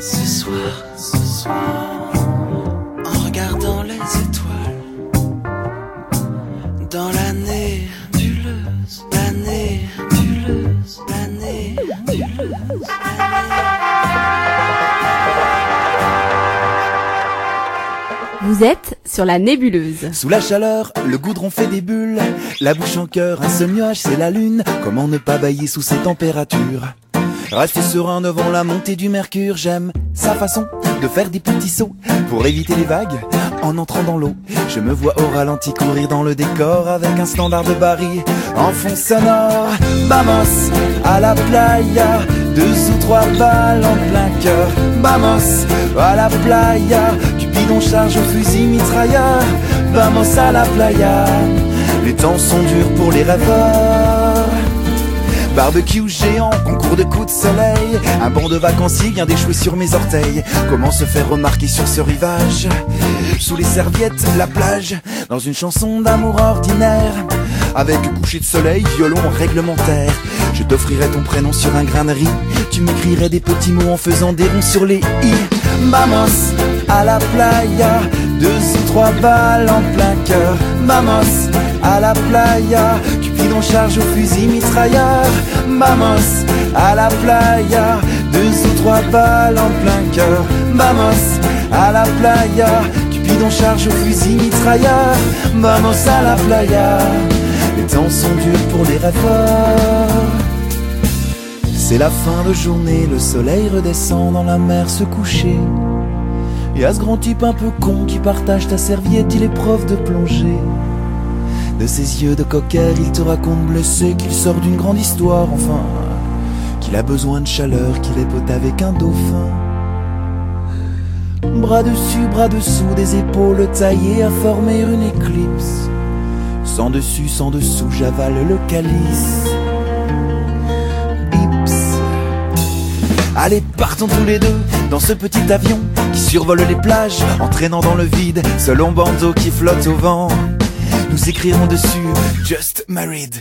Ce soir, ce soir, en regardant les étoiles, dans la nébuleuse, la nébuleuse, la nébuleuse, Vous êtes sur la nébuleuse. Sous la chaleur, le goudron fait des bulles, la bouche en cœur, un seul nuage, c'est la lune. Comment ne pas bailler sous ces températures? Rester serein devant la montée du mercure, j'aime sa façon de faire des petits sauts pour éviter les vagues en entrant dans l'eau. Je me vois au ralenti courir dans le décor avec un standard de Barry en fond sonore. Vamos à la playa, deux ou trois balles en plein cœur. Vamos à la playa, Cupidon charge au fusil mitrailleur. Vamos à la playa, les temps sont durs pour les rêveurs. Barbecue géant, concours de coups de soleil Un banc de vacanciers vient d'échouer sur mes orteils. Comment se faire remarquer sur ce rivage? Sous les serviettes, la plage Dans une chanson d'amour ordinaire Avec coucher de soleil, violon réglementaire. Je t'offrirai ton prénom sur un grain de riz. Tu m'écrirais des petits mots en faisant des ronds sur les i. Vamos à la playa. Deux ou trois balles en plein cœur. Vamos à la playa. Cupidon charge au fusil mitrailleur. Vamos à la playa. Deux ou trois balles en plein cœur. Vamos à la playa. Cupidon charge au fusil mitrailleur. Vamos à la playa Les temps sont durs pour les rêveurs C'est la fin de journée, le soleil redescend dans la mer se coucher et à ce grand type un peu con qui partage ta serviette, il est prof de plongée. De ses yeux de cocker, il te raconte blessé qu'il sort d'une grande histoire, enfin, qu'il a besoin de chaleur, qu'il est pote avec un dauphin. Bras dessus, bras dessous, des épaules taillées à former une éclipse. Sans dessus, sans dessous, j'avale le calice. Ips. Allez, partons tous les deux dans ce petit avion qui survole les plages, entraînant dans le vide ce long bandeau qui flotte au vent. Nous écrirons dessus Just Married.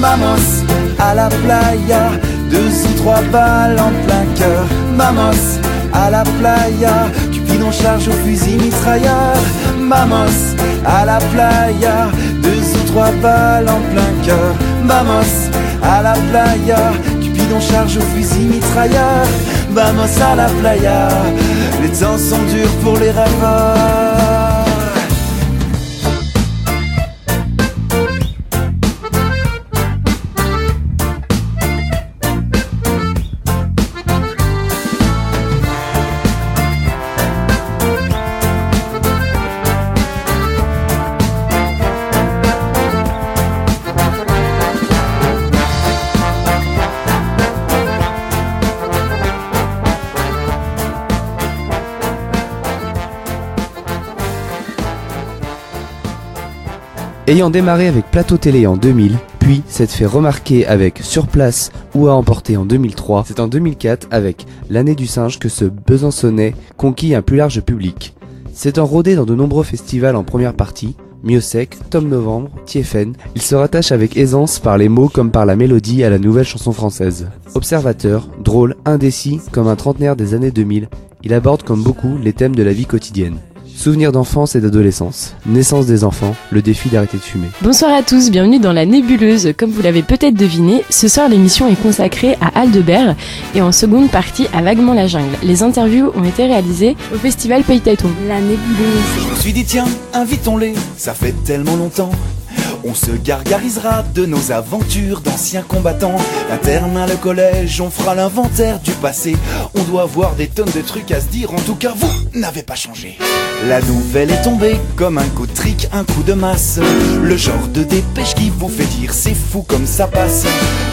Vamos à la playa, deux ou trois balles en plein cœur. Vamos à la playa, Cupidon charge au fusil mitrailleur. Vamos à la playa, deux ou trois balles en plein cœur. Vamos à la playa, Cupidon charge au fusil mitrailleur. Vamos à la playa, les temps sont durs pour les rêveurs. Ayant démarré avec Plateau Télé en 2000, puis s'être fait remarquer avec Sur place ou à emporter en 2003, c'est en 2004 avec L'année du singe que ce Besançonnais conquit un plus large public. S'étant rodé dans de nombreux festivals en première partie, Miosec, Tom Novembre, Tiefen, il se rattache avec aisance par les mots comme par la mélodie à la nouvelle chanson française. Observateur, drôle, indécis, comme un trentenaire des années 2000, il aborde comme beaucoup les thèmes de la vie quotidienne. Souvenirs d'enfance et d'adolescence, naissance des enfants, le défi d'arrêter de fumer. Bonsoir à tous, bienvenue dans la nébuleuse. Comme vous l'avez peut-être deviné, ce soir l'émission est consacrée à Aldebert et en seconde partie à Vaguement la jungle. Les interviews ont été réalisées au festival Pays Téton. La nébuleuse. Je me suis dit tiens, invitons-les, ça fait tellement longtemps. On se gargarisera de nos aventures d'anciens combattants. L'internat, le collège, on fera l'inventaire du passé. On doit avoir des tonnes de trucs à se dire, en tout cas vous n'avez pas changé. La nouvelle est tombée comme un coup de trick, un coup de masse. Le genre de dépêche qui vous fait dire c'est fou comme ça passe.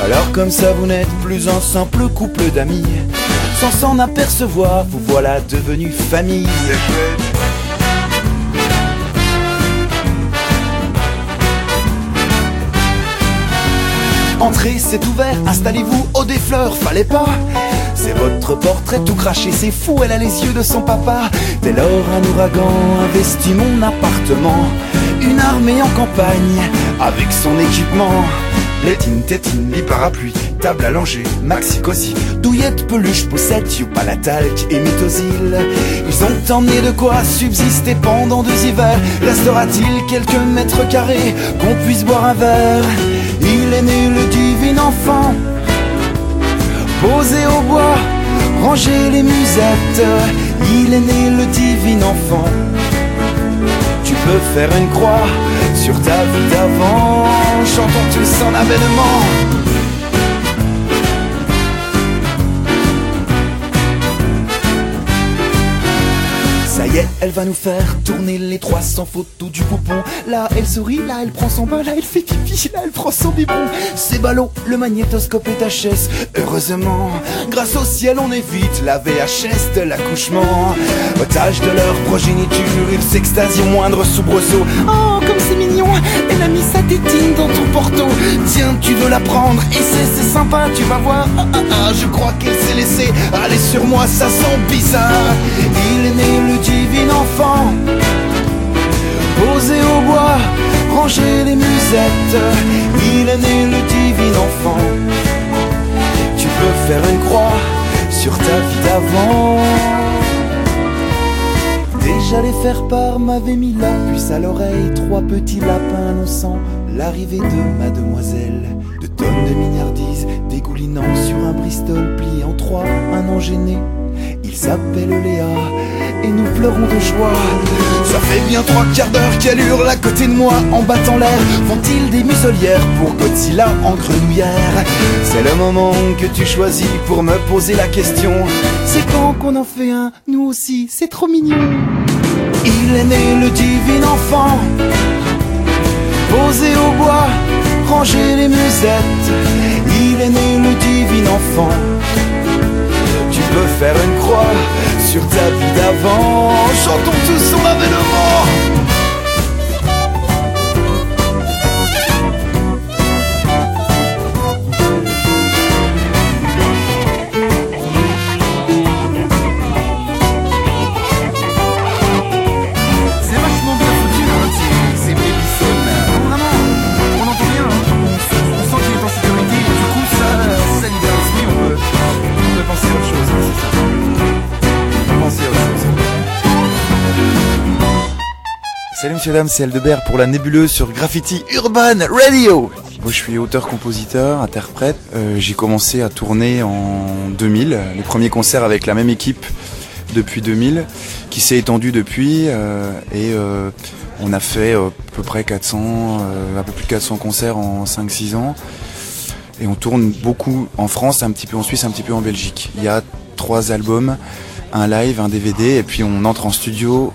Alors comme ça vous n'êtes plus un simple couple d'amis. Sans s'en apercevoir, vous voilà devenu famille. Entrez, c'est ouvert, installez-vous au des fleurs, fallait pas. C'est votre portrait tout craché, c'est fou, elle a les yeux de son papa. Dès lors, un ouragan investit mon appartement. Une armée en campagne, avec son équipement. Les tines, tétines, les parapluies, table langer, maxi cosy, douillette, peluche, poussette, talc et mythosil. Ils ont emmené de quoi subsister pendant deux hivers. Restera-t-il quelques mètres carrés qu'on puisse boire un verre? Il est né le divin enfant, posé au bois, ranger les musettes. Il est né le divin enfant. Tu peux faire une croix sur ta vie d'avant, chantons tous en avènement. Elle va nous faire tourner les 300 photos du poupon. Là, elle sourit, là, elle prend son bain, là, elle fait pipi, là, elle prend son biberon. C'est ballot, le magnétoscope est HS. Heureusement, grâce au ciel, on évite la VHS de l'accouchement. Otage de leur progéniture, ils s'extasient au moindre soubresaut. Oh, comme c'est elle a mis sa tétine dans ton porto. Tiens, tu veux la prendre, et c'est sympa, tu vas voir. Ah, ah, ah, je crois qu'elle s'est laissée aller sur moi, ça sent bizarre. Il est né le divin enfant. Posé au bois, ranger les musettes. Il est né le divin enfant. Tu peux faire une croix sur ta vie d'avant. Les faire part m'avaient mis la puce à l'oreille. Trois petits lapins annonçant l'arrivée de mademoiselle De tonnes de mignardises dégoulinant sur un Bristol plié en trois Un an gêné, il s'appelle Léa et nous pleurons de joie. Ça fait bien trois quarts d'heure qu'elle hurle à côté de moi en battant l'air. Font-ils des muselières pour Godzilla en grenouillère? C'est le moment que tu choisis pour me poser la question. C'est quand qu'on en fait un, nous aussi, c'est trop mignon. Il est né le divin enfant, posé au bois, ranger les musettes. Il est né le divin enfant peux faire une croix sur ta vie d'avant. Chantons tous son avènement. Dame, c'est Aldebert pour la nébuleuse sur Graffiti Urban Radio. Moi je suis auteur-compositeur, interprète. Euh, j'ai commencé à tourner en 2000, les premiers concerts avec la même équipe depuis 2000, qui s'est étendu depuis euh, et euh, on a fait à peu près 400, un peu plus de 400 concerts en 5-6 ans. Et on tourne beaucoup en France, un petit peu en Suisse, un petit peu en Belgique. Il y a trois albums, un live, un DVD, et puis on entre en studio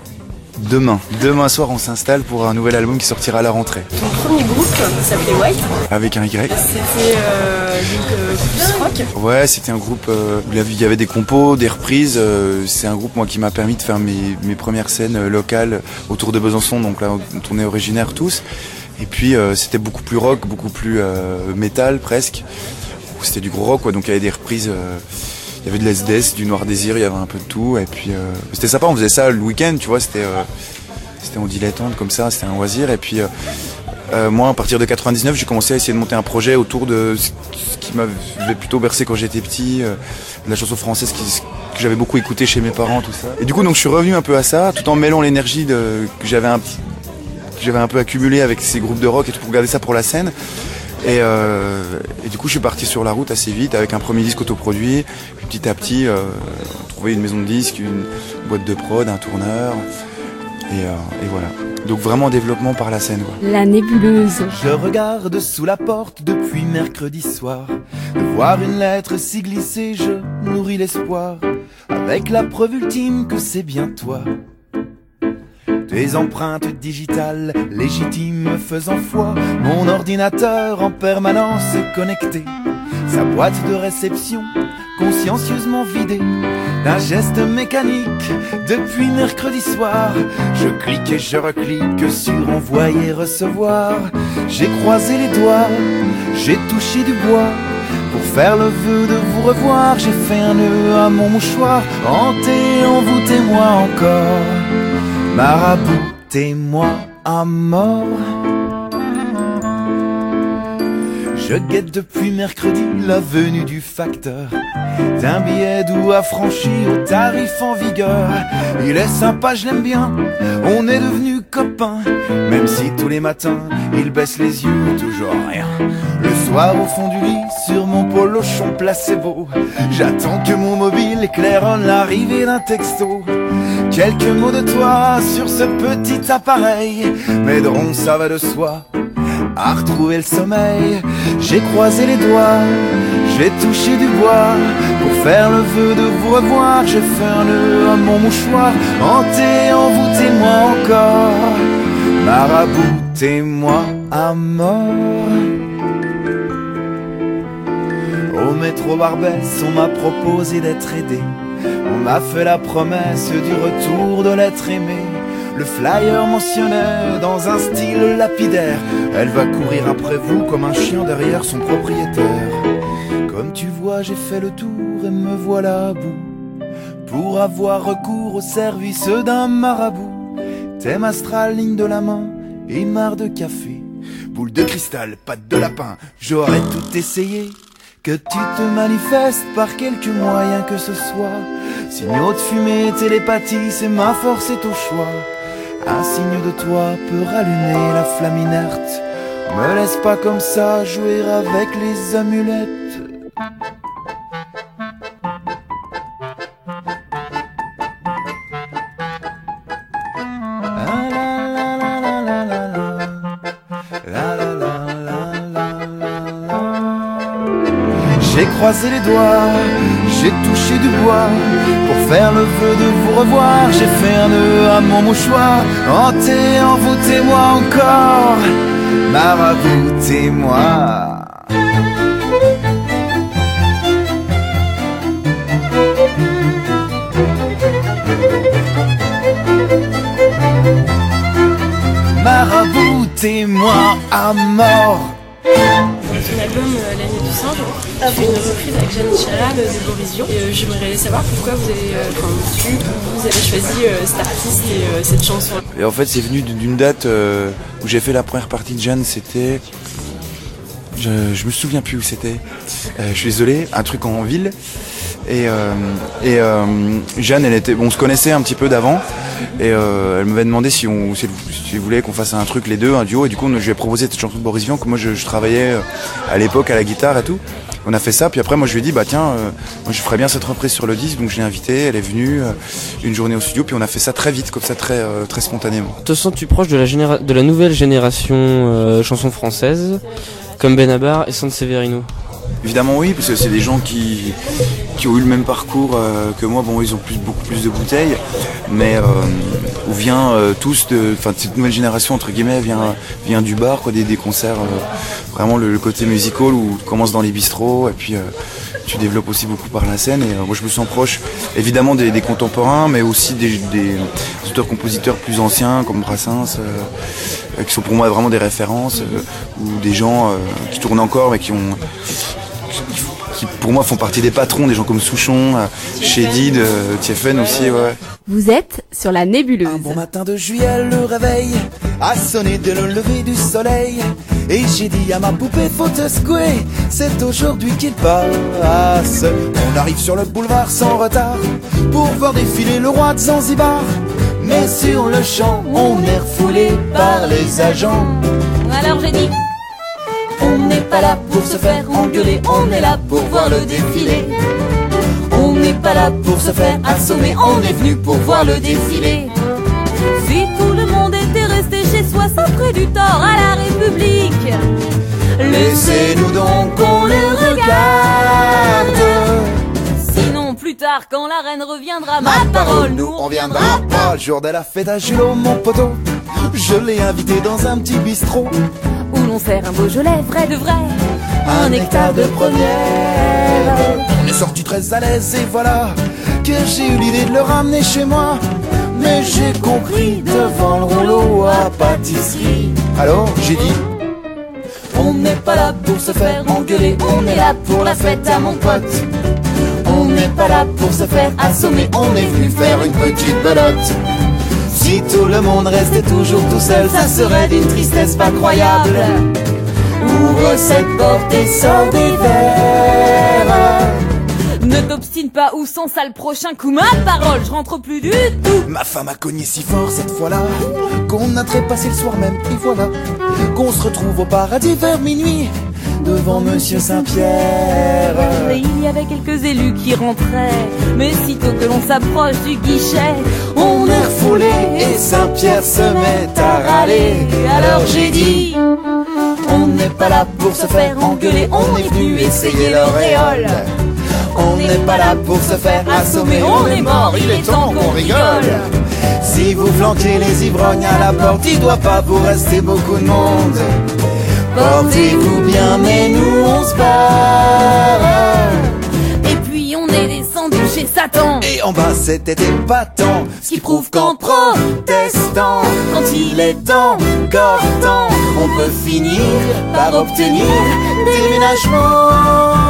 demain. Demain soir, on s'installe pour un nouvel album qui sortira à la rentrée. Ton premier groupe s'appelait White Avec un Y. C'était euh, euh rock Ouais, c'était un groupe euh, où il y avait des compos, des reprises. Euh, c'est un groupe moi qui m'a permis de faire mes, mes premières scènes locales autour de Besançon, donc là on tournait originaire tous. Et puis c'était beaucoup plus rock, beaucoup plus métal presque. C'était du gros rock, quoi, donc il y avait des reprises il y avait de l'SDS, du Noir Désir, il y avait un peu de tout. Et puis euh, c'était sympa, on faisait ça le week-end, tu vois, c'était euh, en dilettante comme ça, c'était un loisir. Et puis euh, moi, à partir de 99, j'ai commencé à essayer de monter un projet autour de ce qui m'avait plutôt bercé quand j'étais petit, de la chanson française que j'avais beaucoup écouté chez mes parents, tout ça. Et du coup, donc je suis revenu un peu à ça, tout en mêlant l'énergie que j'avais un j'avais un peu accumulé avec ces groupes de rock et tout pour garder ça pour la scène. Euh, et, du coup, je suis parti sur la route assez vite avec un premier disque autoproduit. petit à petit, euh, trouver une maison de disques, une boîte de prod, un tourneur. Et, euh, voilà. Donc vraiment développement par la scène. La nébuleuse. Je regarde sous la porte depuis mercredi soir. De voir une lettre s'y glisser, je nourris l'espoir. Avec la preuve ultime que c'est bien toi. Des empreintes digitales légitimes faisant foi, mon ordinateur en permanence connecté, sa boîte de réception consciencieusement vidée d'un geste mécanique depuis mercredi soir. Je clique et je reclique sur envoyer recevoir. J'ai croisé les doigts, j'ai touché du bois. Pour faire le vœu de vous revoir, j'ai fait un nœud à mon mouchoir, hanté, envoûtez-moi encore. Maraboutez-moi à mort. Je guette depuis mercredi la venue du facteur. D'un billet doux affranchi au tarif en vigueur. Il est sympa, je l'aime bien, on est devenus copains. Même si tous les matins, il baisse les yeux, toujours rien. Le soir au fond du lit, sur mon polochon placebo. J'attends que mon mobile éclaire l'arrivée d'un texto Quelques mots de toi sur ce petit appareil m'aideront, ça va de soi à retrouver le sommeil. J'ai croisé les doigts, j'ai touché du bois pour faire le vœu de vous revoir. J'ai fait un à mon mouchoir, hanté, envoûtez-moi encore. Maraboutez-moi à mort. Au métro Barbès, on m'a proposé d'être aidé. On m'a fait la promesse du retour de l'être aimé. Le flyer mentionnait dans un style lapidaire. Elle va courir après vous comme un chien derrière son propriétaire. Comme tu vois j'ai fait le tour et me voilà à bout. Pour avoir recours au service d'un marabout. Thème astral, ligne de la main et marre de café. Boule de cristal, patte de lapin, j'aurais tout essayé que tu te manifestes par quelque moyen que ce soit. Signaux de fumée, télépathie, c'est ma force et au choix. Un signe de toi peut rallumer la flamme inerte. Me laisse pas comme ça jouer avec les amulettes. Croisé les doigts, j'ai touché du bois pour faire le vœu de vous revoir. J'ai fait un nœud à mon mouchoir, hanté, envoûtez-moi encore, maraboutez-moi. Maraboutez-moi à mort. Ton album euh, L'année du singe, fais une reprise avec Jeanne de Borision. Et euh, j'aimerais savoir pourquoi vous avez, euh, enfin, vous avez choisi euh, cet artiste et cette chanson. Et en fait, c'est venu d'une date où j'ai fait la première partie de Jeanne. C'était. Je, je me souviens plus où c'était. Je suis désolé, un truc en ville. Et, Jeanne, elle était, on se connaissait un petit peu d'avant. Et elle m'avait demandé si on, si voulait qu'on fasse un truc les deux, un duo. Et du coup, je lui ai proposé cette chanson de Boris Vian que moi je, travaillais à l'époque à la guitare et tout. On a fait ça, puis après moi je lui ai dit bah tiens, euh, moi je ferais bien cette reprise sur le disque, donc je l'ai invitée, elle est venue euh, une journée au studio, puis on a fait ça très vite, comme ça très euh, très spontanément. Te sens-tu proche de la, généra- de la nouvelle génération chanson française, comme Benabar et Sanseverino Évidemment oui, parce que c'est des gens qui, qui ont eu le même parcours euh, que moi. Bon, ils ont plus, beaucoup plus de bouteilles, mais euh, on vient euh, tous de, enfin cette nouvelle génération entre guillemets vient vient du bar, quoi, des, des concerts, vraiment le, côté musical où tu commences dans les bistrots et puis tu développes aussi beaucoup par la scène. Et moi je me sens proche, évidemment des, contemporains, mais aussi des, auteurs-compositeurs plus anciens comme Brassens, qui sont pour moi vraiment des références, ou des gens qui tournent encore mais qui ont qui pour moi font partie des patrons, des gens comme Souchon, euh, Chédid, euh, Tiefen aussi, ouais. Vous êtes sur la nébuleuse. Un bon matin de juillet, le réveil a sonné dès le lever du soleil. Et j'ai dit à ma poupée, faut te secouer, c'est aujourd'hui qu'il passe. On arrive sur le boulevard sans retard pour voir défiler le roi de Zanzibar. Mais sur le champ, on est refoulé par les agents. Alors j'ai dit On n'est pas là pour se faire engueuler, on est là pour voir le défilé. On n'est pas là pour se faire assommer, on est venu pour voir le défilé. Si tout le monde était resté chez soi, ça ferait du tort à la République. Laissez-nous donc qu'on le regarde. Sinon, plus tard, quand la reine reviendra, ma parole, nous on viendra pas jour de la fête à Julot, mon poteau. Je l'ai invité dans un petit bistrot. Sert un vrai de vrai. un nectar de première. On est sorti très à l'aise et voilà que j'ai eu l'idée de le ramener chez moi. Mais j'ai compris devant le rouleau à pâtisserie. Alors j'ai dit On n'est pas là pour se faire engueuler, on est là pour la fête à mon pote. On n'est pas là pour se faire assommer, on est venu faire une petite belote. Si tout le monde restait toujours tout seul, ça serait d'une tristesse pas croyable. Ouvre cette porte et sors des verres. Ne t'obstine pas ou sans ça le prochain coup ma parole, je rentre plus du tout. Ma femme a cogné si fort cette fois-là qu'on a trépassé le soir même et voilà qu'on se retrouve au paradis vers minuit devant Monsieur Saint-Pierre. Il y avait quelques élus qui rentraient, mais sitôt que l'on s'approche du guichet, On et Saint-Pierre se met à râler. Alors j'ai dit, on n'est pas là pour se faire engueuler, on est venu essayer l'auréole. On n'est pas là pour se faire assommer, on est mort, il est temps qu'on rigole. Si vous flanquez les ivrognes à la porte, il doit pas vous rester beaucoup de monde. Portez-vous bien, mais nous on se barre. Et en bas c'était épatant, ce qui prouve qu'en protestant, quand il est encore temps, on peut finir par obtenir déménagement.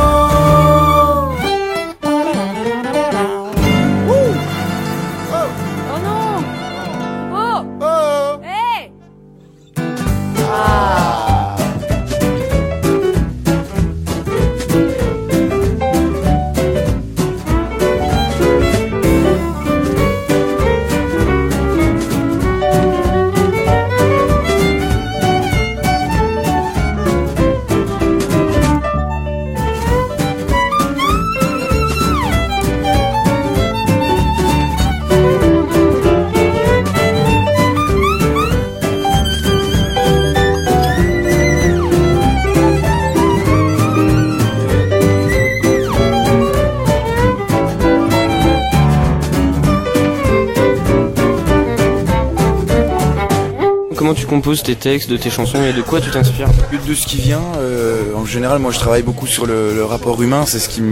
Tes textes, de tes chansons et de quoi tu t'inspires De ce qui vient, euh, en général, moi je travaille beaucoup sur le, rapport humain, c'est ce qui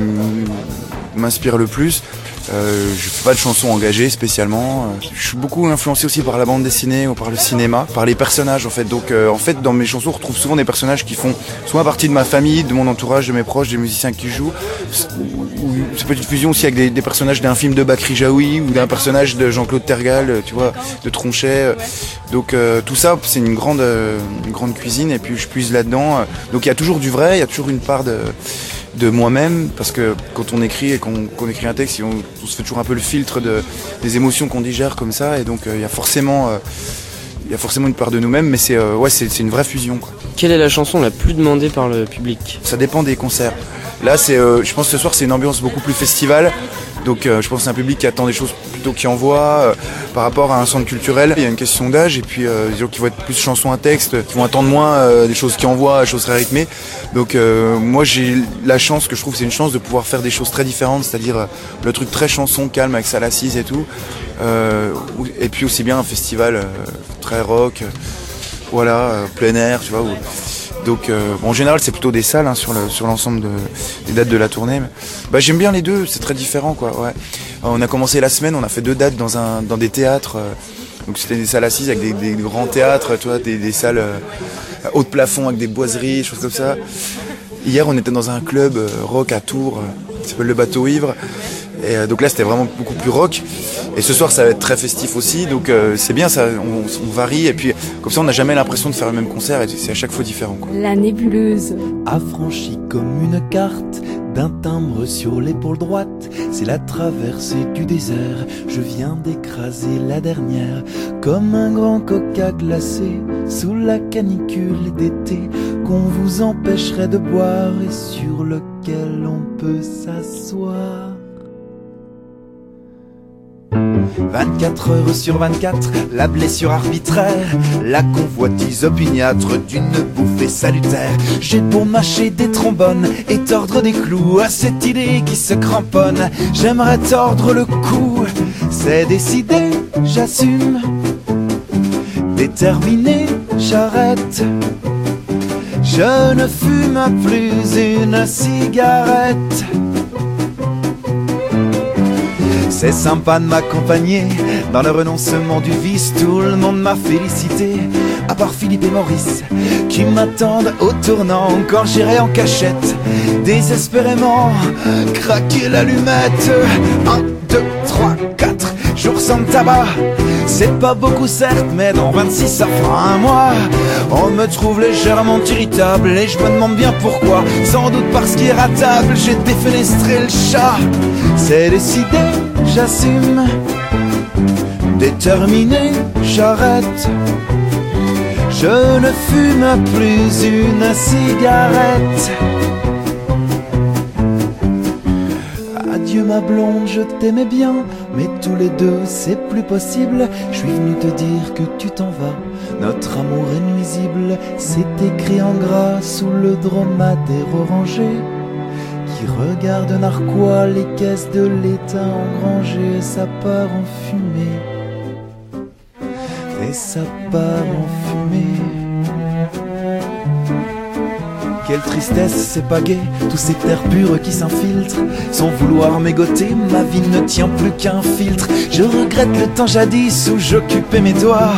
m'inspire le plus. Euh, je fais pas de chansons engagées spécialement. Euh, Je suis beaucoup influencé aussi par la bande dessinée ou par le cinéma, par les personnages en fait. Donc euh, en fait dans mes chansons on retrouve souvent des personnages qui font soit partie de ma famille, de mon entourage, de mes proches, des musiciens qui jouent. Ou ça peut être une fusion aussi avec des, personnages d'un film de Bakri Jaoui ou d'un personnage de Jean-Claude Tergal, euh, tu vois, de Tronchet. Donc tout ça c'est une grande, une grande cuisine et puis je puise là-dedans. Donc il y a toujours du vrai, il y a toujours une part de de moi-même parce que quand on écrit et qu'on écrit un texte on, on se fait toujours un peu le filtre de, des émotions qu'on digère comme ça et donc euh, il y a forcément euh, il y a forcément une part de nous-mêmes mais c'est euh, ouais c'est c'est une vraie fusion quoi. Quelle est la chanson la plus demandée par le public? Ça dépend des concerts. Là c'est je pense que ce soir c'est une ambiance beaucoup plus festival donc euh, je pense que c'est un public qui attend des choses plutôt qui envoie euh, par rapport à un centre culturel. Il y a une question d'âge et puis euh, des gens qui vont être plus chansons à texte qui vont attendre moins euh, des choses qui envoient des choses très rythmées. Donc euh, moi j'ai la chance que je trouve c'est une chance de pouvoir faire des choses très différentes c'est-à-dire euh, le truc très chanson calme avec salle assise et tout. Ou- et puis aussi bien un festival très rock voilà plein air tu vois où- donc euh, en général c'est plutôt des salles hein, sur le sur l'ensemble de, des dates de la tournée mais, bah j'aime bien les deux c'est très différent on a commencé la semaine on a fait deux dates dans des théâtres euh, donc c'était des salles assises avec des, grands théâtres tu des, salles euh, haut de plafond avec des boiseries des choses comme ça. Hier on était dans un club euh, rock à Tours qui s'appelle le bateau ivre et euh, donc là c'était vraiment beaucoup plus rock et ce soir ça va être très festif aussi donc euh, c'est bien ça on, on varie et puis comme ça on n'a jamais l'impression de faire le même concert et c'est à chaque fois différent quoi. La nébuleuse. affranchi comme une carte d'un timbre sur l'épaule droite. C'est la traversée du désert, je viens d'écraser la dernière, comme un grand coca glacé sous la canicule d'été qu'on vous empêcherait de boire et sur lequel on peut s'asseoir. 24 heures sur 24, la blessure arbitraire, la convoitise opiniâtre d'une bouffée salutaire. J'ai pour mâcher des trombones et tordre des clous à cette idée qui se cramponne. J'aimerais tordre le cou, c'est décidé, j'assume. Déterminé, j'arrête. Je ne fume plus une cigarette. C'est sympa de m'accompagner dans le renoncement du vice. Tout le monde m'a félicité, à part Philippe et Maurice, qui m'attendent au tournant quand j'irai en cachette. Désespérément, craquer l'allumette. Un, deux, trois, quatre jours sans tabac. C'est pas beaucoup certes, mais dans 26 ça fera un mois. On me trouve légèrement irritable et je me demande bien pourquoi. Sans doute parce qu'irratable, j'ai défenestré le chat. C'est décidé, j'assume. Déterminé, j'arrête. Je ne fume plus une cigarette. Adieu ma blonde, je t'aimais bien, mais tous les deux c'est plus possible. Je suis venu te dire que tu t'en vas. Notre amour est nuisible, c'est écrit en gras sous le dromadaire orangé qui regarde narquois les caisses de l'État engrangées, ça part en fumée et ça part en fumée. Quelle tristesse, c'est pas gai, tous ces terres pures qui s'infiltrent. Sans vouloir mégoter, ma vie ne tient plus qu'un filtre. Je regrette le temps jadis où j'occupais mes doigts.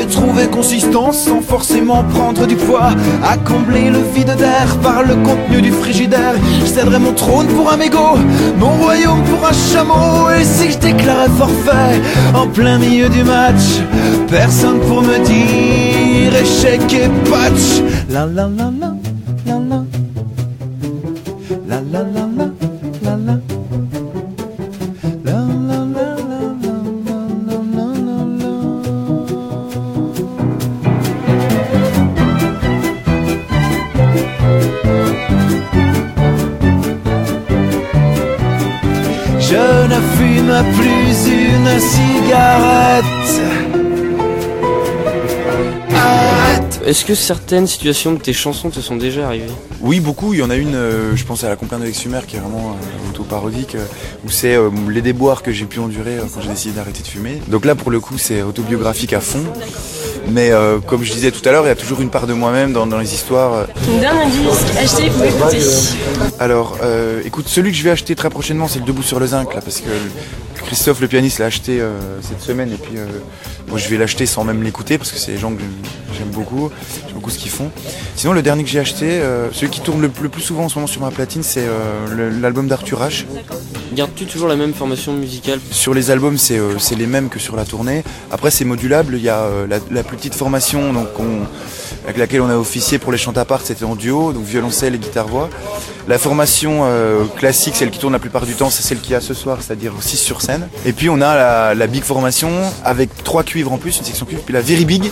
Et trouver consistance sans forcément prendre du poids. À combler le vide d'air par le contenu du frigidaire. Je céderais mon trône pour un mégot, mon royaume pour un chameau. Et si je déclarais forfait en plein milieu du match, personne pour me dire échec et patch. La la la la la la Est-ce que certaines situations de tes chansons te sont déjà arrivées? Oui, beaucoup. Il y en a une, euh, je pense à la compagne de Sumer qui est vraiment euh, auto-parodique, euh, où c'est euh, les déboires que j'ai pu endurer euh, quand j'ai décidé d'arrêter de fumer. Donc là, pour le coup, c'est autobiographique à fond. Mais euh, comme je disais tout à l'heure, il y a toujours une part de moi-même dans, dans les histoires. Ton dernier disque acheté ou écouté Alors, euh, écoute, celui que je vais acheter très prochainement, c'est le Debout sur le zinc, là, parce que Christophe, le pianiste, l'a acheté euh, cette semaine, et puis euh, moi, je vais l'acheter sans même l'écouter, parce que c'est des gens que j'aime beaucoup, j'aime beaucoup ce qu'ils font. Sinon, le dernier que j'ai acheté, euh, celui qui tourne le, le plus souvent en ce moment sur ma platine, c'est euh, l'album d'Arthur H. Gardes-tu toujours la même formation musicale? Sur les albums, c'est euh, les mêmes que sur la tournée. Après, c'est modulable. Il y a euh, la, la plus petite formation donc on- avec laquelle on a officié pour les chants à part, c'était en duo, donc violoncelle et guitare-voix. La formation euh, classique, celle qui tourne la plupart du temps, c'est celle qu'il y a ce soir, c'est-à-dire 6 sur scène. Et puis on a la, big formation avec trois cuivres en plus, une section cuivre, puis la very big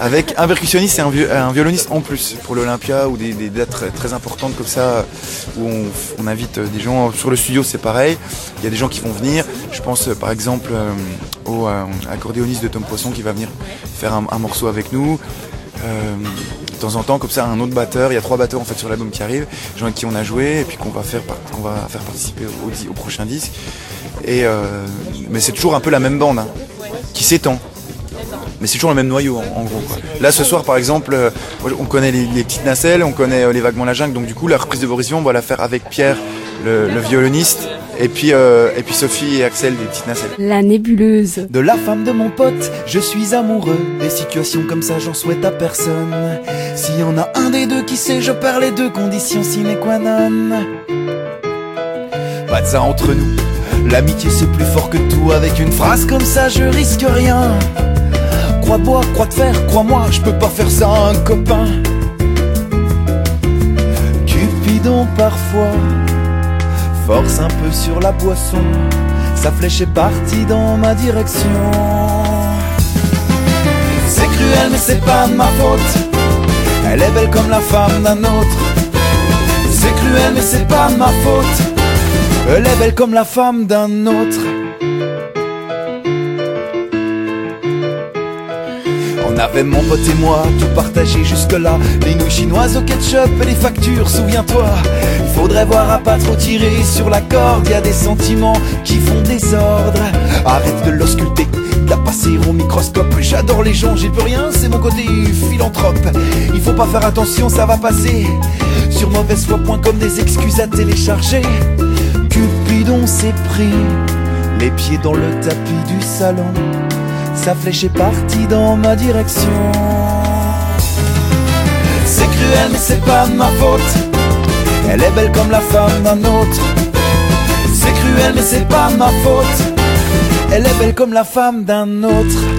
avec un percussionniste et un, violoniste en plus pour l'Olympia ou des, dates très, importantes comme ça où on, invite des gens. Sur le studio c'est pareil. Il y a des gens qui vont venir. Je pense euh, par exemple euh, au euh, accordéoniste de Tom Poisson qui va venir faire un, un morceau avec nous. Euh, de temps en temps comme ça un autre batteur il y a trois batteurs en fait sur l'album qui arrivent gens avec qui on a joué et puis qu'on va faire qu'on va faire participer au, au prochain disque et euh, mais c'est toujours un peu la même bande hein, qui s'étend mais c'est toujours le même noyau en, en gros. Quoi. Là ce soir par exemple, euh, on connaît les, les petites nacelles, on connaît euh, les vaguement la jungle, donc du coup la reprise de Boris Vian, on va la faire avec Pierre, le, le violoniste, et puis euh, et puis Sophie et Axel des petites nacelles. La nébuleuse. De la femme de mon pote, je suis amoureux. Des situations comme ça, j'en souhaite à personne. S'il y en a un des deux qui sait, je perds les deux conditions sine qua non. Pas de ça entre nous. L'amitié c'est plus fort que tout. Avec une phrase comme ça, je risque rien. Bois, croix de fer, crois-moi, je peux pas faire ça à un copain. Cupidon parfois force un peu sur la boisson. Sa flèche est partie dans ma direction. C'est cruel, mais c'est pas ma faute. Elle est belle comme la femme d'un autre. C'est cruel, mais c'est pas ma faute. Elle est belle comme la femme d'un autre. On avait mon pote et moi tout partagé jusque-là. Les nouilles chinoises au ketchup et les factures, souviens-toi. Il faudrait voir à pas trop tirer sur la corde. Y a des sentiments qui font désordre. Arrête de l'ausculter, t'as passé au microscope. J'adore les gens, j'y peux rien, c'est mon côté philanthrope. Il faut pas faire attention, ça va passer. Sur mauvaisefoi.com des excuses à télécharger. Cupidon s'est pris les pieds dans le tapis du salon. Sa flèche est partie dans ma direction. C'est cruel, mais c'est pas ma faute. Elle est belle comme la femme d'un autre. C'est cruel, mais c'est pas ma faute. Elle est belle comme la femme d'un autre.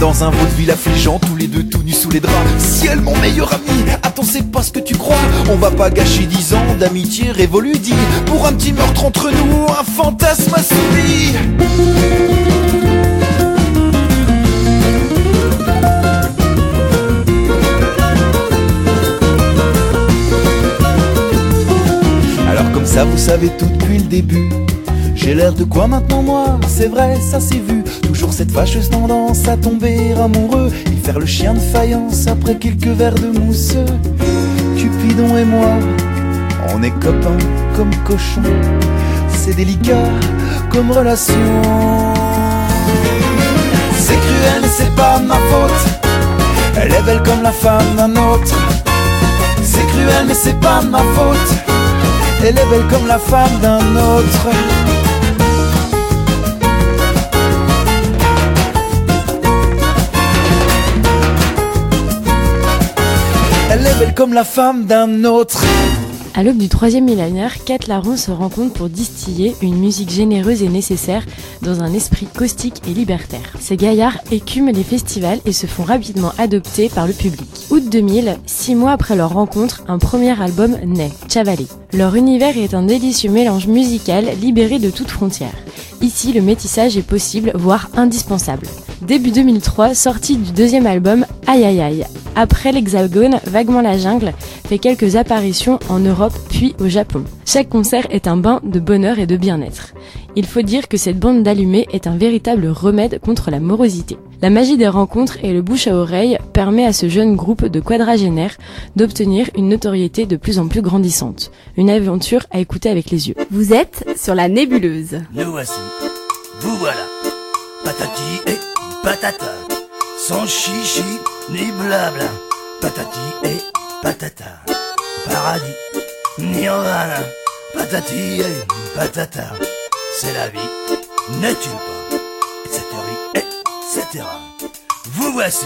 Dans un vaudeville affligeant, tous les deux tout nus sous les draps. Ciel, mon meilleur ami, attends, c'est pas ce que tu crois. On va pas gâcher dix ans d'amitié révolue, dit. Pour un petit meurtre entre nous, un fantasme assouvi. Alors comme ça, vous savez tout depuis le début. J'ai l'air de quoi maintenant moi? C'est vrai, ça s'est vu. Toujours cette fâcheuse tendance à tomber amoureux et faire le chien de faïence après quelques verres de mousseux. Cupidon et moi, on est copains comme cochons. C'est délicat comme relation. C'est cruel, c'est pas ma faute. Elle est belle comme la femme d'un autre. C'est cruel, mais c'est pas ma faute. Elle est belle comme la femme d'un autre. Comme la femme d'un autre. À l'aube du troisième millénaire, Kat Larron se rencontre pour distiller une musique généreuse et nécessaire dans un esprit caustique et libertaire. Ces gaillards écument les festivals et se font rapidement adopter par le public. Août 2000, six mois après leur rencontre, un premier album naît, Chavalé. Leur univers est un délicieux mélange musical libéré de toute frontière. Ici, le métissage est possible, voire indispensable. Début 2003, sortie du deuxième album Aïe Aïe Aïe. Après l'Hexagone, Vaguement la Jungle fait quelques apparitions en Europe puis au Japon. Chaque concert est un bain de bonheur et de bien-être. Il faut dire que cette bande d'allumés est un véritable remède contre la morosité. La magie des rencontres et le bouche à oreille permet à ce jeune groupe de quadragénaires d'obtenir une notoriété de plus en plus grandissante. Une aventure à écouter avec les yeux. Vous êtes sur la nébuleuse. Nous voici, vous voilà, patati et patata, sans chichi ni blabla, patati et patata, paradis, nirvana, patati et patata, c'est la vie, n'est-il pas, etc. etc. Vous voici,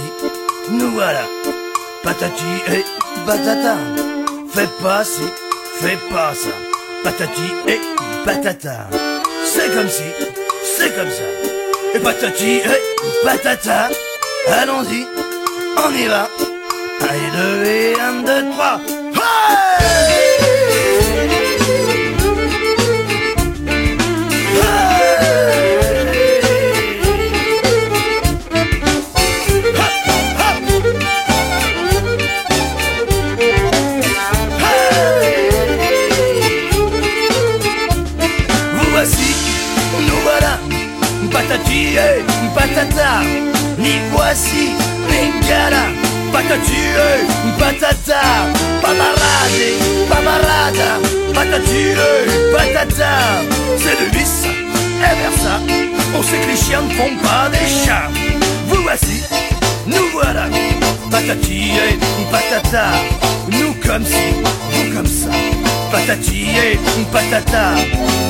nous voilà, patati et patata, fais pas ci, fais pas ça, patati et patata, c'est comme si, c'est comme ça, et patati et patata, allons-y, on y va, un et deux et un, deux, trois, Vous et patata, ni voici, ni gala, patati et patata, pamarade, pamarada, patati et patata, c'est de vis et versa, on sait que les chiens ne font pas des chats. Vous voici, nous voilà, patati et patata, nous comme ci, vous comme ça, patati et patata,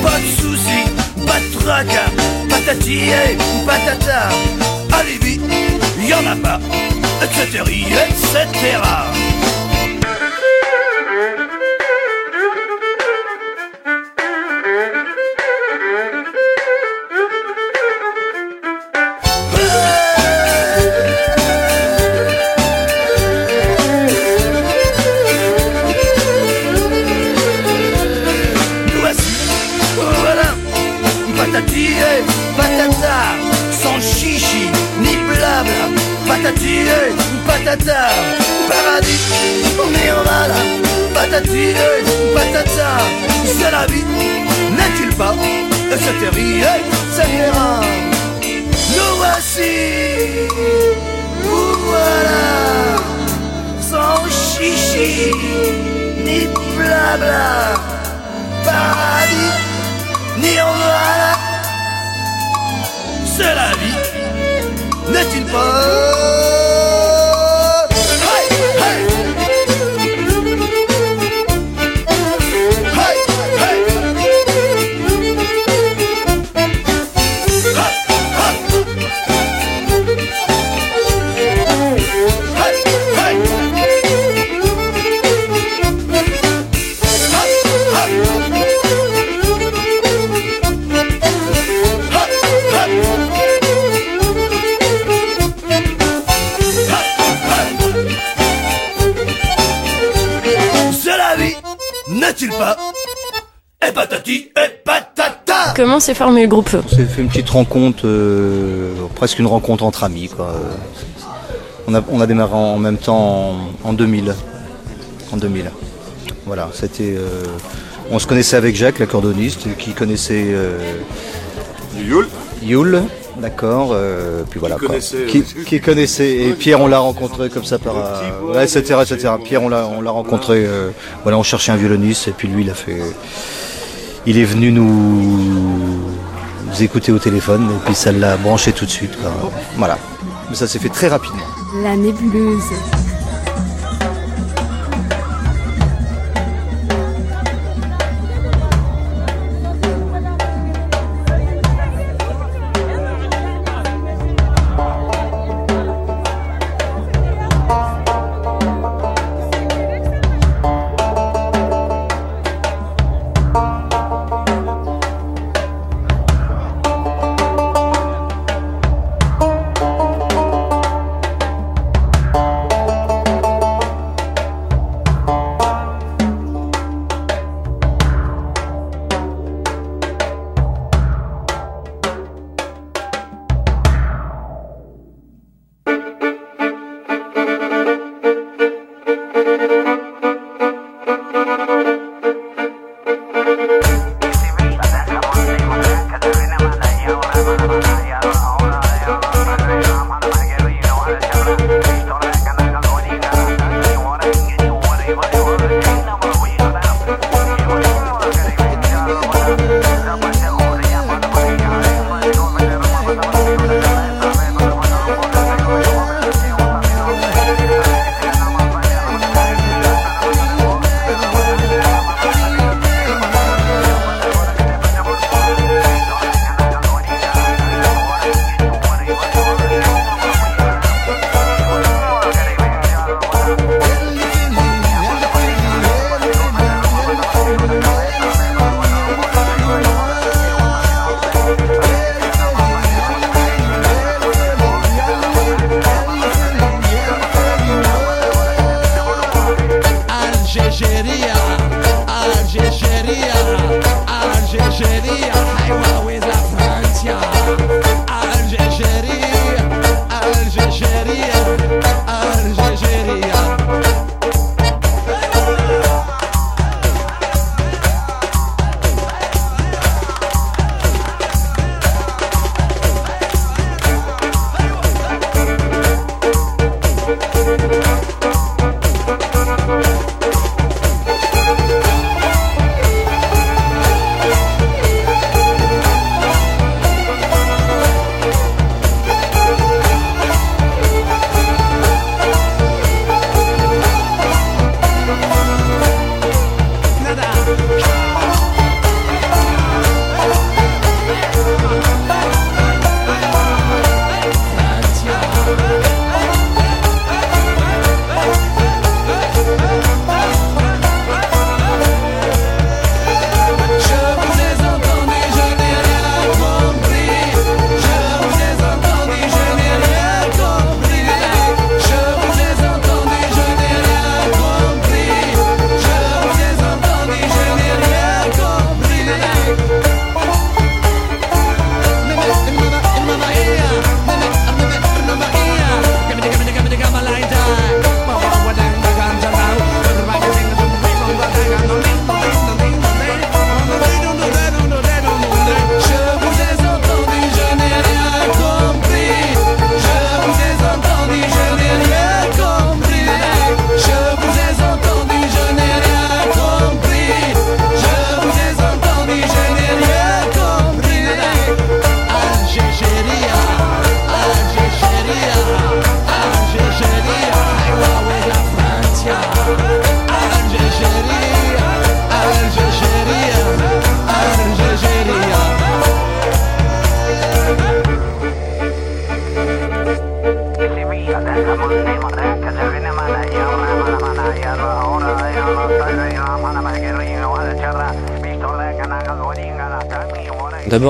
pas de soucis, pas de tracas, patati et patata, vite, y en a pas, etc. paradis, on est en là, patati patata, c'est la vie, n'est-il pas, etc. etc. Nous voici, vous voilà, sans chichi ni blabla paradis, ni en voilà. C'est la vie, n'est-il pas Comment s'est formé le groupe On s'est fait une petite rencontre, euh, presque une rencontre entre amis. Quoi. On, a, on a démarré en même temps en, en 2000. En 2000. Voilà, c'était. euh, on se connaissait avec Jacques, l'accordoniste, qui connaissait. Euh, Yule. Yule, d'accord. euh, puis voilà. connaissait, Qui, euh, qui connaissait. Et Pierre, on l'a rencontré comme ça par. euh, ouais, etc., etc. Pierre, on l'a, on l'a rencontré. euh, voilà, on cherchait un violoniste, et puis lui, il a fait. Il est venu nous, nous écouter au téléphone, et puis ça l'a branché tout de suite. quoi. Voilà. Mais ça s'est fait très rapidement. La nébuleuse.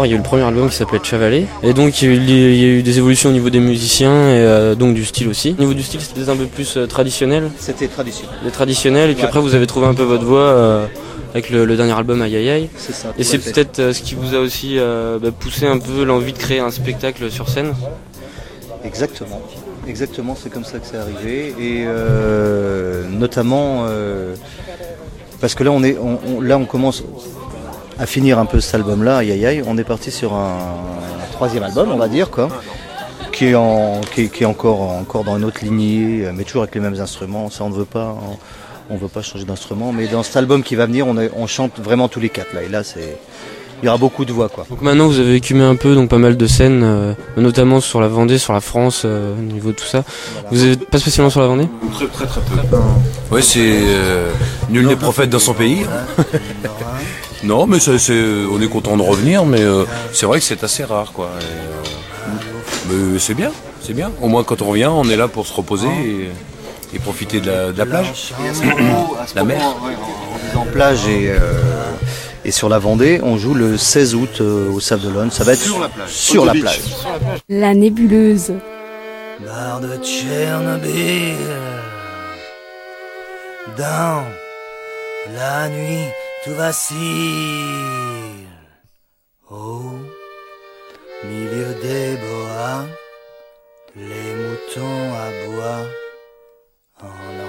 D'abord, il y a eu le premier album qui s'appelait Chavalet, et donc il y, a eu, il y a eu des évolutions au niveau des musiciens et euh, donc du style aussi. Au niveau du style, c'était un peu plus euh, traditionnel, C'était traditionnel. des traditionnels, et puis Ouais. après vous avez trouvé un peu votre voix euh, avec le, le dernier album Aïe Aïe Aïe. C'est ça. Et c'est peut-être euh, ce qui vous a aussi bah, poussé un peu l'envie de créer un spectacle sur scène. Exactement. Exactement, c'est comme ça que c'est arrivé. Et notamment parce que là on est on, on- là on commence à finir un peu cet album-là, aïe aïe aïe. On est parti sur un, troisième album, on va dire quoi, qui est en qui encore encore dans une autre lignée, mais toujours avec les mêmes instruments. Ça on ne veut pas on, veut pas changer d'instrument. Mais dans cet album qui va venir, on, on chante vraiment tous les quatre là. Et là c'est il y aura beaucoup de voix quoi. Donc maintenant vous avez écumé un peu, donc pas mal de scènes, euh, notamment sur la Vendée, sur la France, euh, au niveau de tout ça. Vous êtes pas spécialement sur la Vendée? Très très très peu. Ouais, c'est euh, nul n'est prophète dans son pays. non, mais c'est, c'est- on est content de revenir, mais euh, c'est vrai que c'est assez rare, quoi. Et, euh, mais c'est bien, c'est bien. Au moins quand on revient, on est là pour se reposer et, et profiter de la, de la plage, la mer. en plage et, euh, et sur la Vendée, on joue le 16 août euh, au Sable d'Olonne. Ça va être Sur la plage. Sur la the plage. beach. La nébuleuse. Gare de Tchernobyl. Dans la nuit, tout vacille. Au milieu des bois, les moutons aboient en langue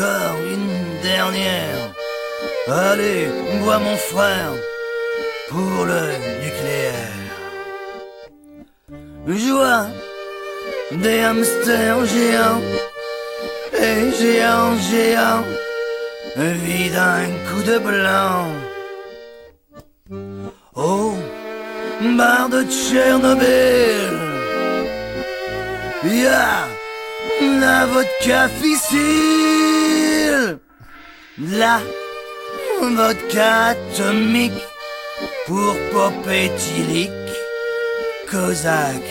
Encore une dernière. Allez, bois mon frère pour le nucléaire. Joie des hamsters géants et géants géants, vie d'un coup de blanc. Oh, bar de Tchernobyl, y'a la vodka fissile, la vodka atomique pour pop éthylique, Kozak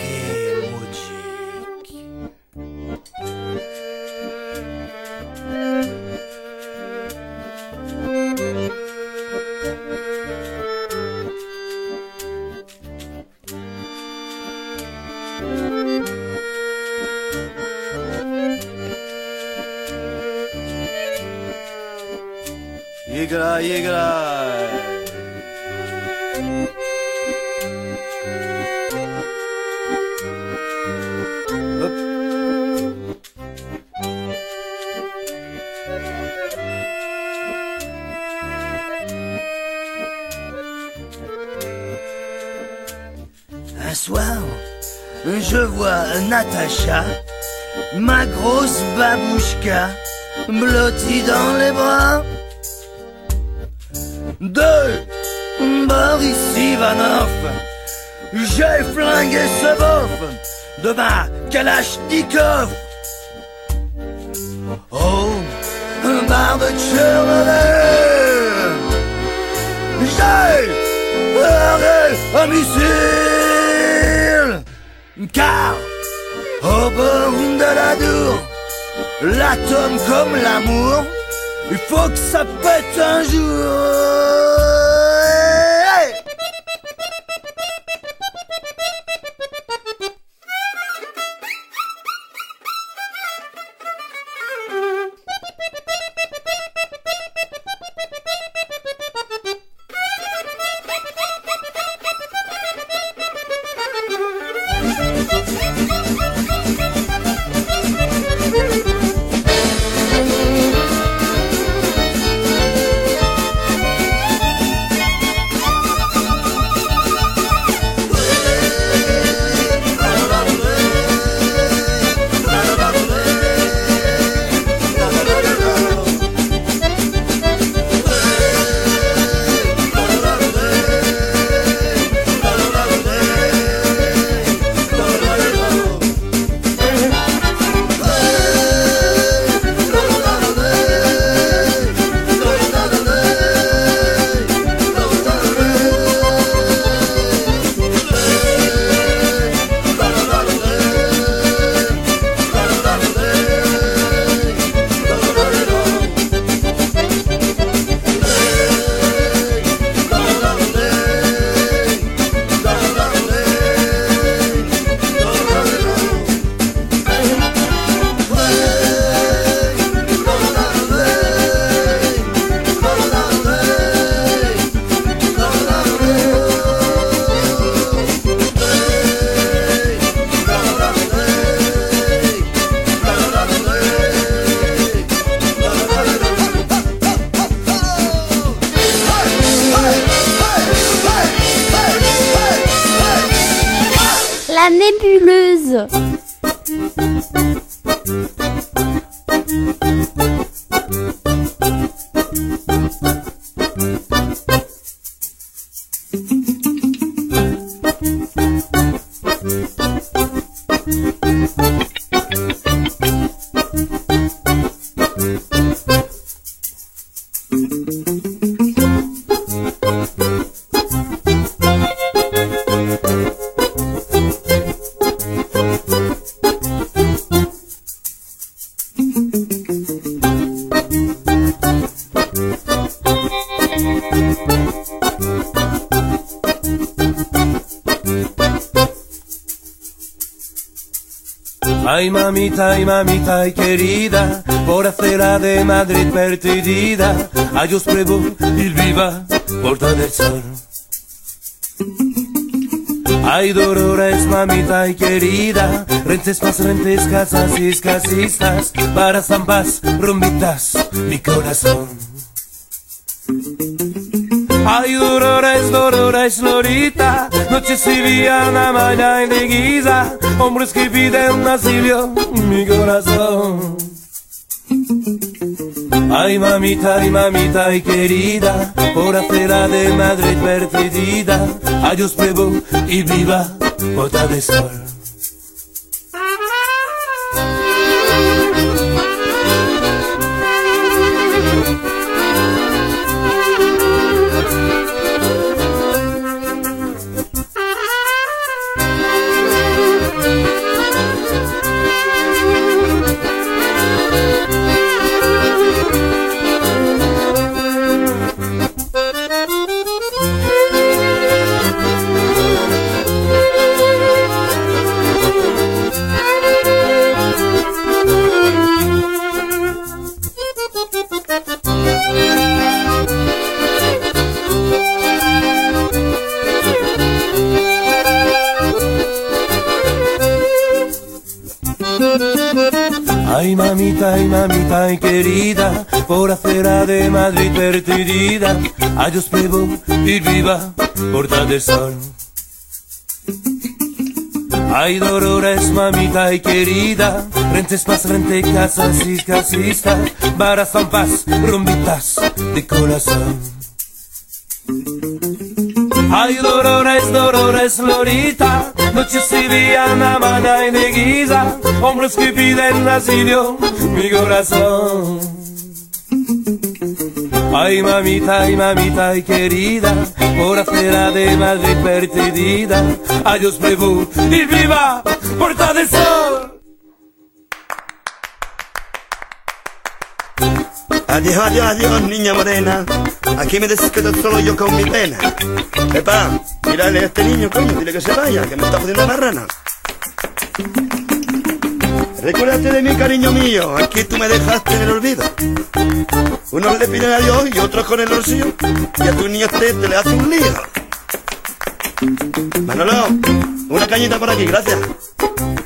Un soir, je vois Natacha, ma grosse babouchka, blottie dans les bras de Boris Ivanov. J'ai flingué ce bof de ma Kalachnikov. Oh, un bar de Tchernobyl. J'ai arrêté un missile. Car au bord de la dour, l'atome comme l'amour, il faut que ça pète un jour. Ay mamita, ay mamita, ay querida, por acera de Madrid perdida, ay os pruebo ir viva, porta del sol. Ay dolores, mamita, ay querida, rentes más rentes, casas y casistas, para zambas, rumbitas, mi corazón. Ay, dolores, dolores, Lorita, noches y Viana, mañana de guisa, hombres que piden asilo, mi corazón. Ay, mamita, ay, mamita, ay, querida, por acera de Madrid perdida, os pruebo y viva, bota de sol. Ay mamita, ay querida, por acera de Madrid ay os pruebo ir viva, porta del sol. Ay dolores, mamita, ay querida, rentes más rente, casas y casistas, varas, zampas, rumbitas de corazón. Ay dolores, dolores, Lorita, noches y Viana, mañana y de guisa, hombres que piden asilo, mi corazón. Ay mamita, ay mamita, ay querida, por acera de Madrid perdida, os pruebo y viva, puerta del sol. Adiós, adiós, adiós, niña morena. Aquí me desquedo solo yo con mi pena. Epa, mírale a este niño, coño, dile que se vaya, que me está jodiendo la rana. Recuérdate de mí, cariño mío, aquí tú me dejaste en el olvido. Unos le piden a Dios y otros con el bolsillo. Y a tu niño este te le hace un lío. Manolo, una cañita por aquí, gracias.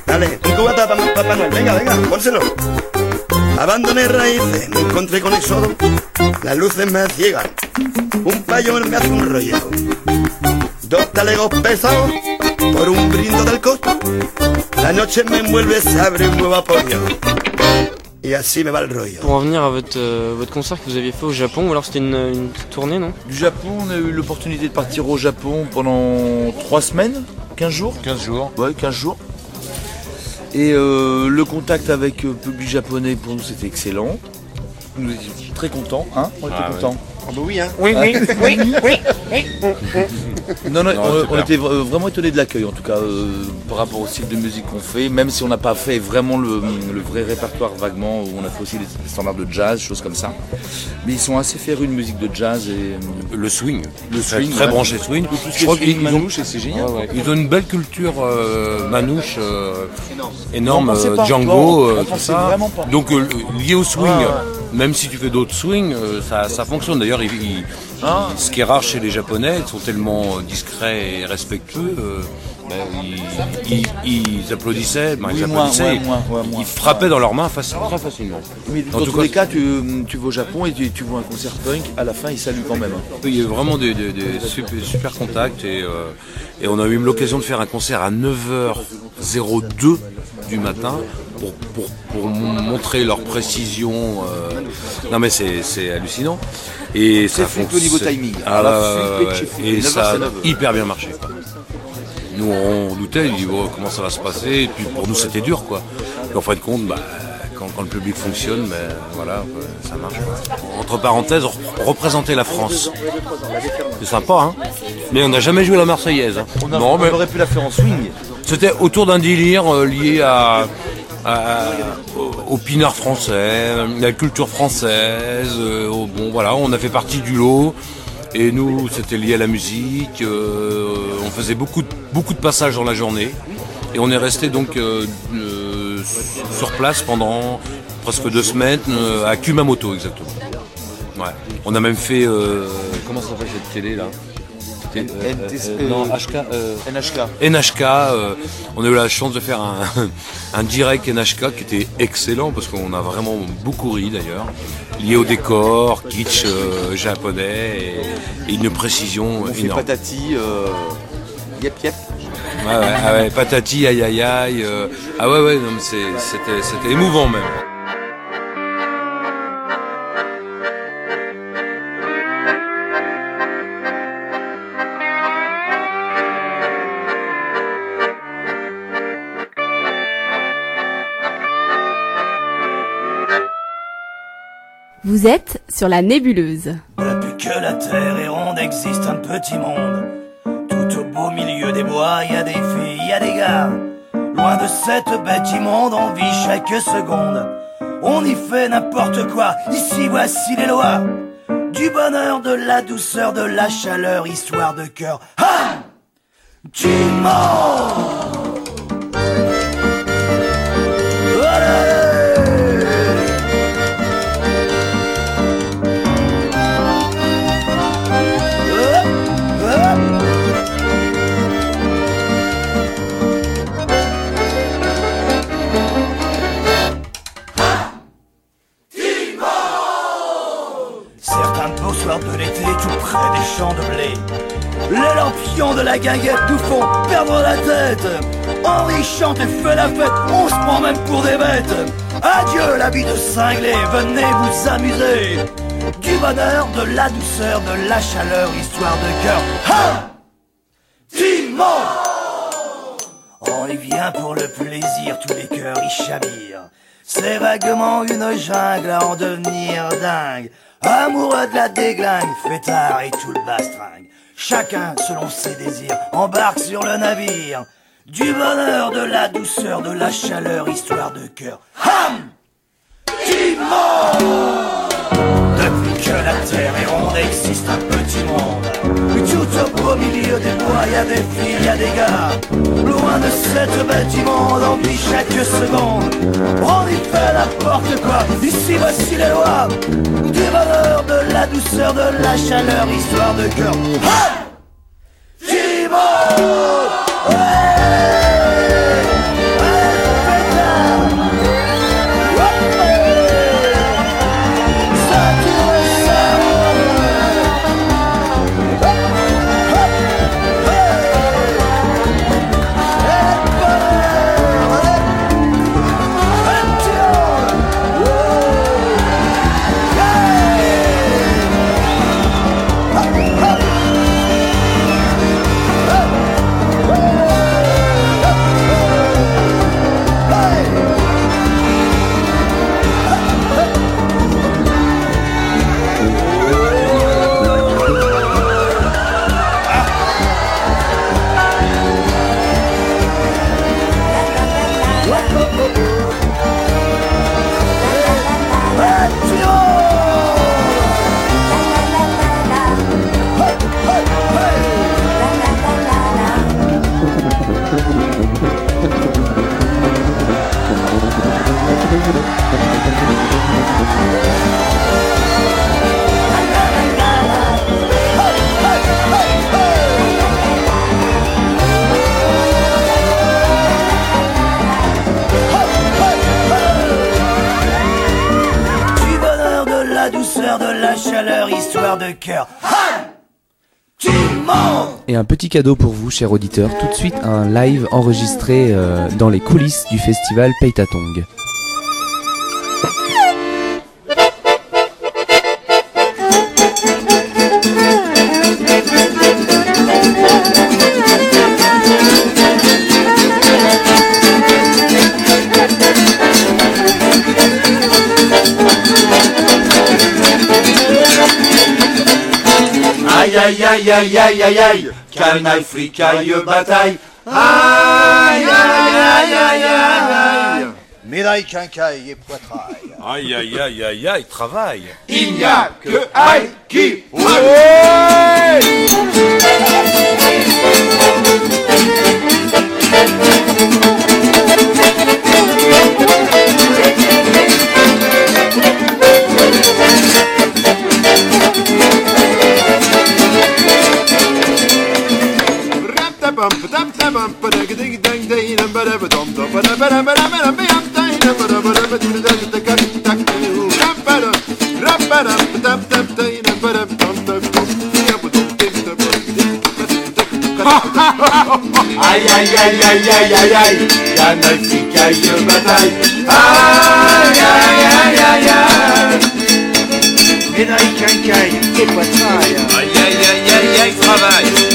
Dale, un cubata para Papá venga, venga, pónselo. Abandoné raíces, me encontré con Éxodo, las luces me ciegan, un payón me hace un rollo, dos talegos pesados por un brindo del costo, la noche me envuelve, se abre un nuevo apoyo, et ainsi me va le rollo. Pour en venir à votre, euh, votre concert que vous aviez fait au Japon, ou alors c'était une, une tournée, non? Du Japon, on a eu l'opportunité de partir au Japon pendant 3 semaines, 15 jours 15 jours. Ouais, 15 jours. Et euh, le contact avec le public japonais pour nous c'était excellent. Nous étions très contents, hein On était ouais. Ah bah oui, hein Oui, oui, oui, oui, oui. Non, non, Non, on, était euh, vraiment étonnés de l'accueil en tout cas euh, par rapport au style de musique qu'on fait, même si on n'a pas fait vraiment le, le vrai répertoire vaguement, où on a fait aussi des, des standards de jazz, choses comme ça. Mais ils sont assez férus de musique de jazz et le swing. Le Très- swing, très ouais. branché swing. Tout ce qui Je est crois swing, qu'ils ont- manouche, et c'est génial. Ouais, ouais. Ils ont une belle culture euh, manouche euh, On énorme, pensait euh, pas, Django, on euh, tout pensait ça. vraiment pas. Donc euh, lié au swing. Même si tu fais d'autres swings, euh, ça, ça fonctionne. D'ailleurs, il- il- ce qui est rare chez les Japonais, ils sont tellement discrets et respectueux. euh, ben, ils, ils- ils applaudissaient, ben, ils Oui, applaudissaient, ils, frappaient dans leurs mains très facilement. Mais En dans tous cas, les cas, tu, tu vas au Japon et tu, tu vois un concert punk, à la fin, ils saluent quand même. hein. Il y a vraiment des, des- des super, super contacts et, euh, et on a eu l'occasion de faire un concert à 9h02 du matin pour, pour, pour m- montrer leur précision. euh, Non mais c'est hallucinant. Et ça flippé au niveau timing. Ah. Et 9 heures, ça a 9 heures. hyper bien marché. quoi. Nous on doutait, on dit oh, comment ça va se passer? Et puis pour nous c'était dur quoi. Et en fin de compte, bah, quand, quand le public fonctionne, ben, voilà, quoi, ça marche. Entre parenthèses, re- représenter la France. C'est sympa, hein Mais on n'a jamais joué la Marseillaise. hein. On, a- Non, on mais aurait pu la faire en swing. c'était autour d'un délire euh, lié à, à- au, pinard français, à la culture française. euh, bon, voilà, on a fait partie du lot. Et nous, c'était lié à la musique. euh, on faisait beaucoup, de- beaucoup de passages dans la journée. Et on est resté donc euh, euh, sur place pendant presque deux semaines euh, à Kumamoto exactement. Ouais. On a même fait euh, comment ça s'appelle cette télé là? Non, euh, HK, euh, NHK. NHK, euh, on a eu la chance de faire un, un direct NHK qui était excellent parce qu'on a vraiment beaucoup ri d'ailleurs, lié au décor, kitsch euh, japonais et, et une précision On fait énorme. patati, euh, yep yep. Ouais, ah ouais, patati, aïe aïe aïe. euh, ah ouais, ouais, c'était émouvant même. Vous êtes sur la nébuleuse. Depuis que la terre est ronde existe un petit monde. Tout au beau milieu des bois, y a des filles, y a des gars. Loin de cette bête immonde, on vit chaque seconde. On y fait n'importe quoi, ici voici les lois. Du bonheur, de la douceur, de la chaleur, histoire de cœur. Ah Du monde des champs de blé. Les lampions de la guinguette nous font perdre la tête. Henri chante et fait la fête, on se prend même pour des bêtes. Adieu la vie de cinglé, venez vous amuser. Du bonheur, de la douceur, de la chaleur, histoire de cœur. Ha on y vient pour le plaisir, tous les cœurs y chavirent. C'est vaguement une jungle à en devenir dingue. Amoureux de la déglingue, fêtard et tout le bastringue. Chacun, selon ses désirs, embarque sur le navire. Du bonheur, de la douceur, de la chaleur, histoire de cœur. Ham Dimanche Depuis que la terre est ronde, existe un petit monde. Tout au milieu des bois, y a des filles, y a des gars. Loin de cette bête immonde, on vit chaque seconde. On y fait n'importe quoi, ici voici les lois. Du bonheur, de la douceur, de la chaleur, histoire de cœur. de la chaleur, histoire de cœur. Et un petit cadeau pour vous, chers auditeurs, tout de suite un live enregistré euh, dans les coulisses du festival Peitatong. Aïe aïe aïe aïe aïe aïe aïe Canaille, fricaille, bataille Aïe aïe aïe aïe aïe Médaille, quincaille et poitrail. Aïe aïe aïe aïe aïe, travail. Il n'y a que aïe qui Aïe aïe aïe aïe aïe aïe aïe Canaille, fricaille, bataille Aïe aïe aïe aïe aïe Médaille, quincaille et poitrail. Aïe aïe aïe aïe aïe, travail.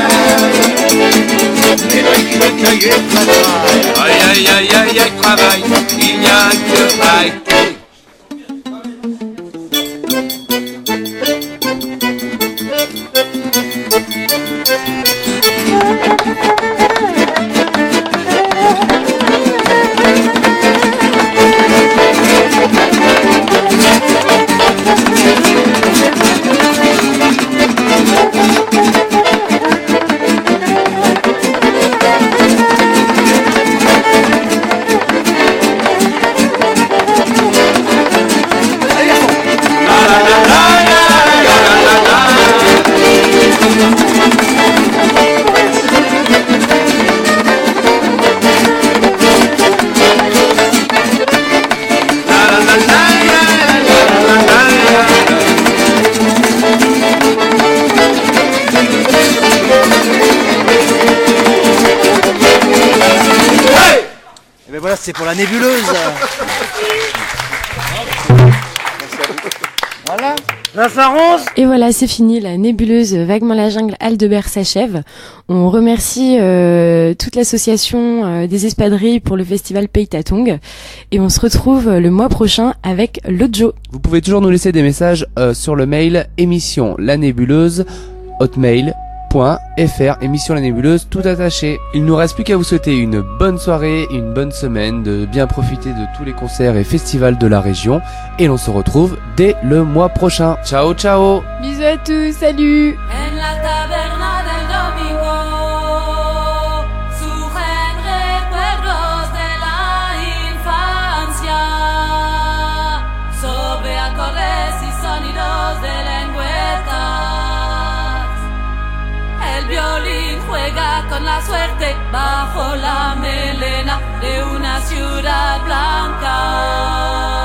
Aïe aïe aïe aïe aïe, travail. Il n'y a que aïe la nébuleuse. Voilà. Et voilà, c'est fini. La nébuleuse Vaguement la jungle Aldebert s'achève. On remercie euh, toute l'association euh, des espadrilles pour le festival Peitatong. Et on se retrouve euh, le mois prochain avec l'Ojo. Vous pouvez toujours nous laisser des messages euh, sur le mail émission la nébuleuse hotmail.fr émission la nébuleuse tout attaché. Il nous reste plus qu'à vous souhaiter une bonne soirée, une bonne semaine, de bien profiter de tous les concerts et festivals de la région et l'on se retrouve dès le mois prochain. Ciao ciao. Bisous à tous, salut bajo la melena de una ciudad blanca.